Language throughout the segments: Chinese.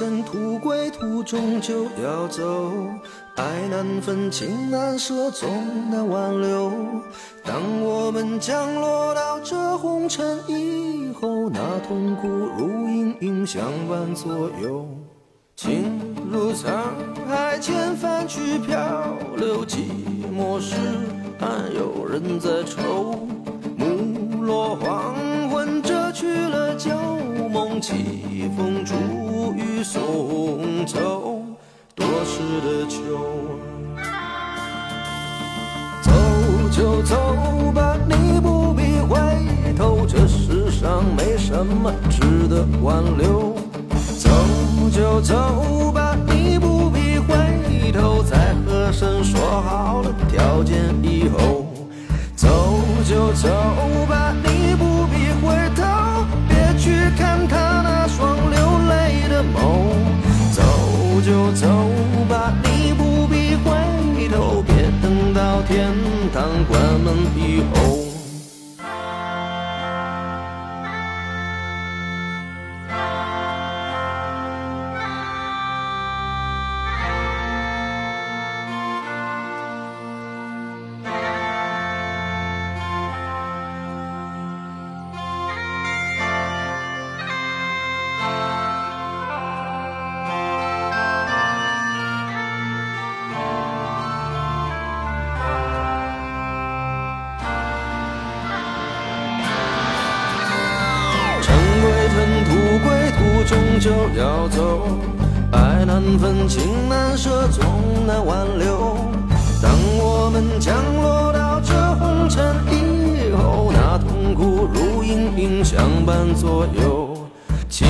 尘土归土，终究要走。爱难分，情难舍，总难挽留。当我们降落到这红尘以后，那痛苦如阴影相伴左右。情如沧海，千帆去漂流，寂寞时还有人在愁。暮落黄昏，遮去了旧梦，起风逐雨送走多事的秋。走就走吧，你不必回头，这世上没什么值得挽留。走就走吧，你不必回头，再和声说好了条件以后。走就走吧，关门以终究要走。爱难分，情难舍，总难挽留。当我们降落到这红尘以后，那痛苦如阴影相伴左右。情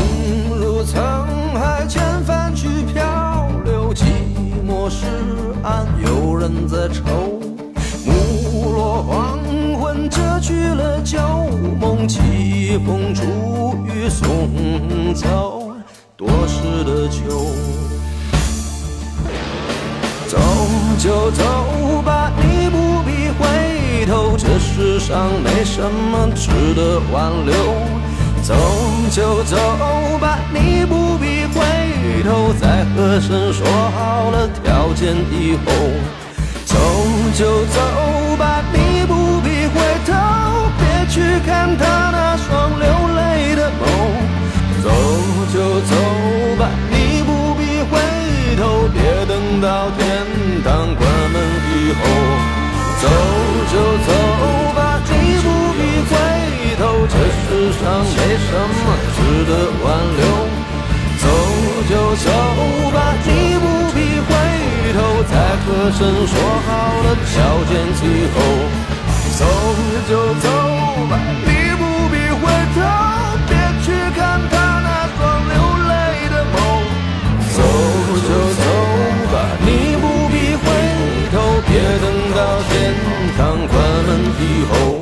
如沧海，千帆去漂流，寂寞时暗有人在愁。旧梦，起风逐雨送走多事的秋。走就走吧，你不必回头，这世上没什么值得挽留。走就走吧，你不必回头，再和声说好了条件以后。走就走吧，你不必回头，去看他那双流泪的眸。走就走吧，你不必回头，别等到天堂关门以后。走就走吧，你不必回头，这世上没什么值得挽留。走就走吧，你不必回头，再和声说好了条件以后。走就走吧，你不必回头，别去看他那双流泪的眸。走就走吧，你不必回头，别等到天堂关门以后。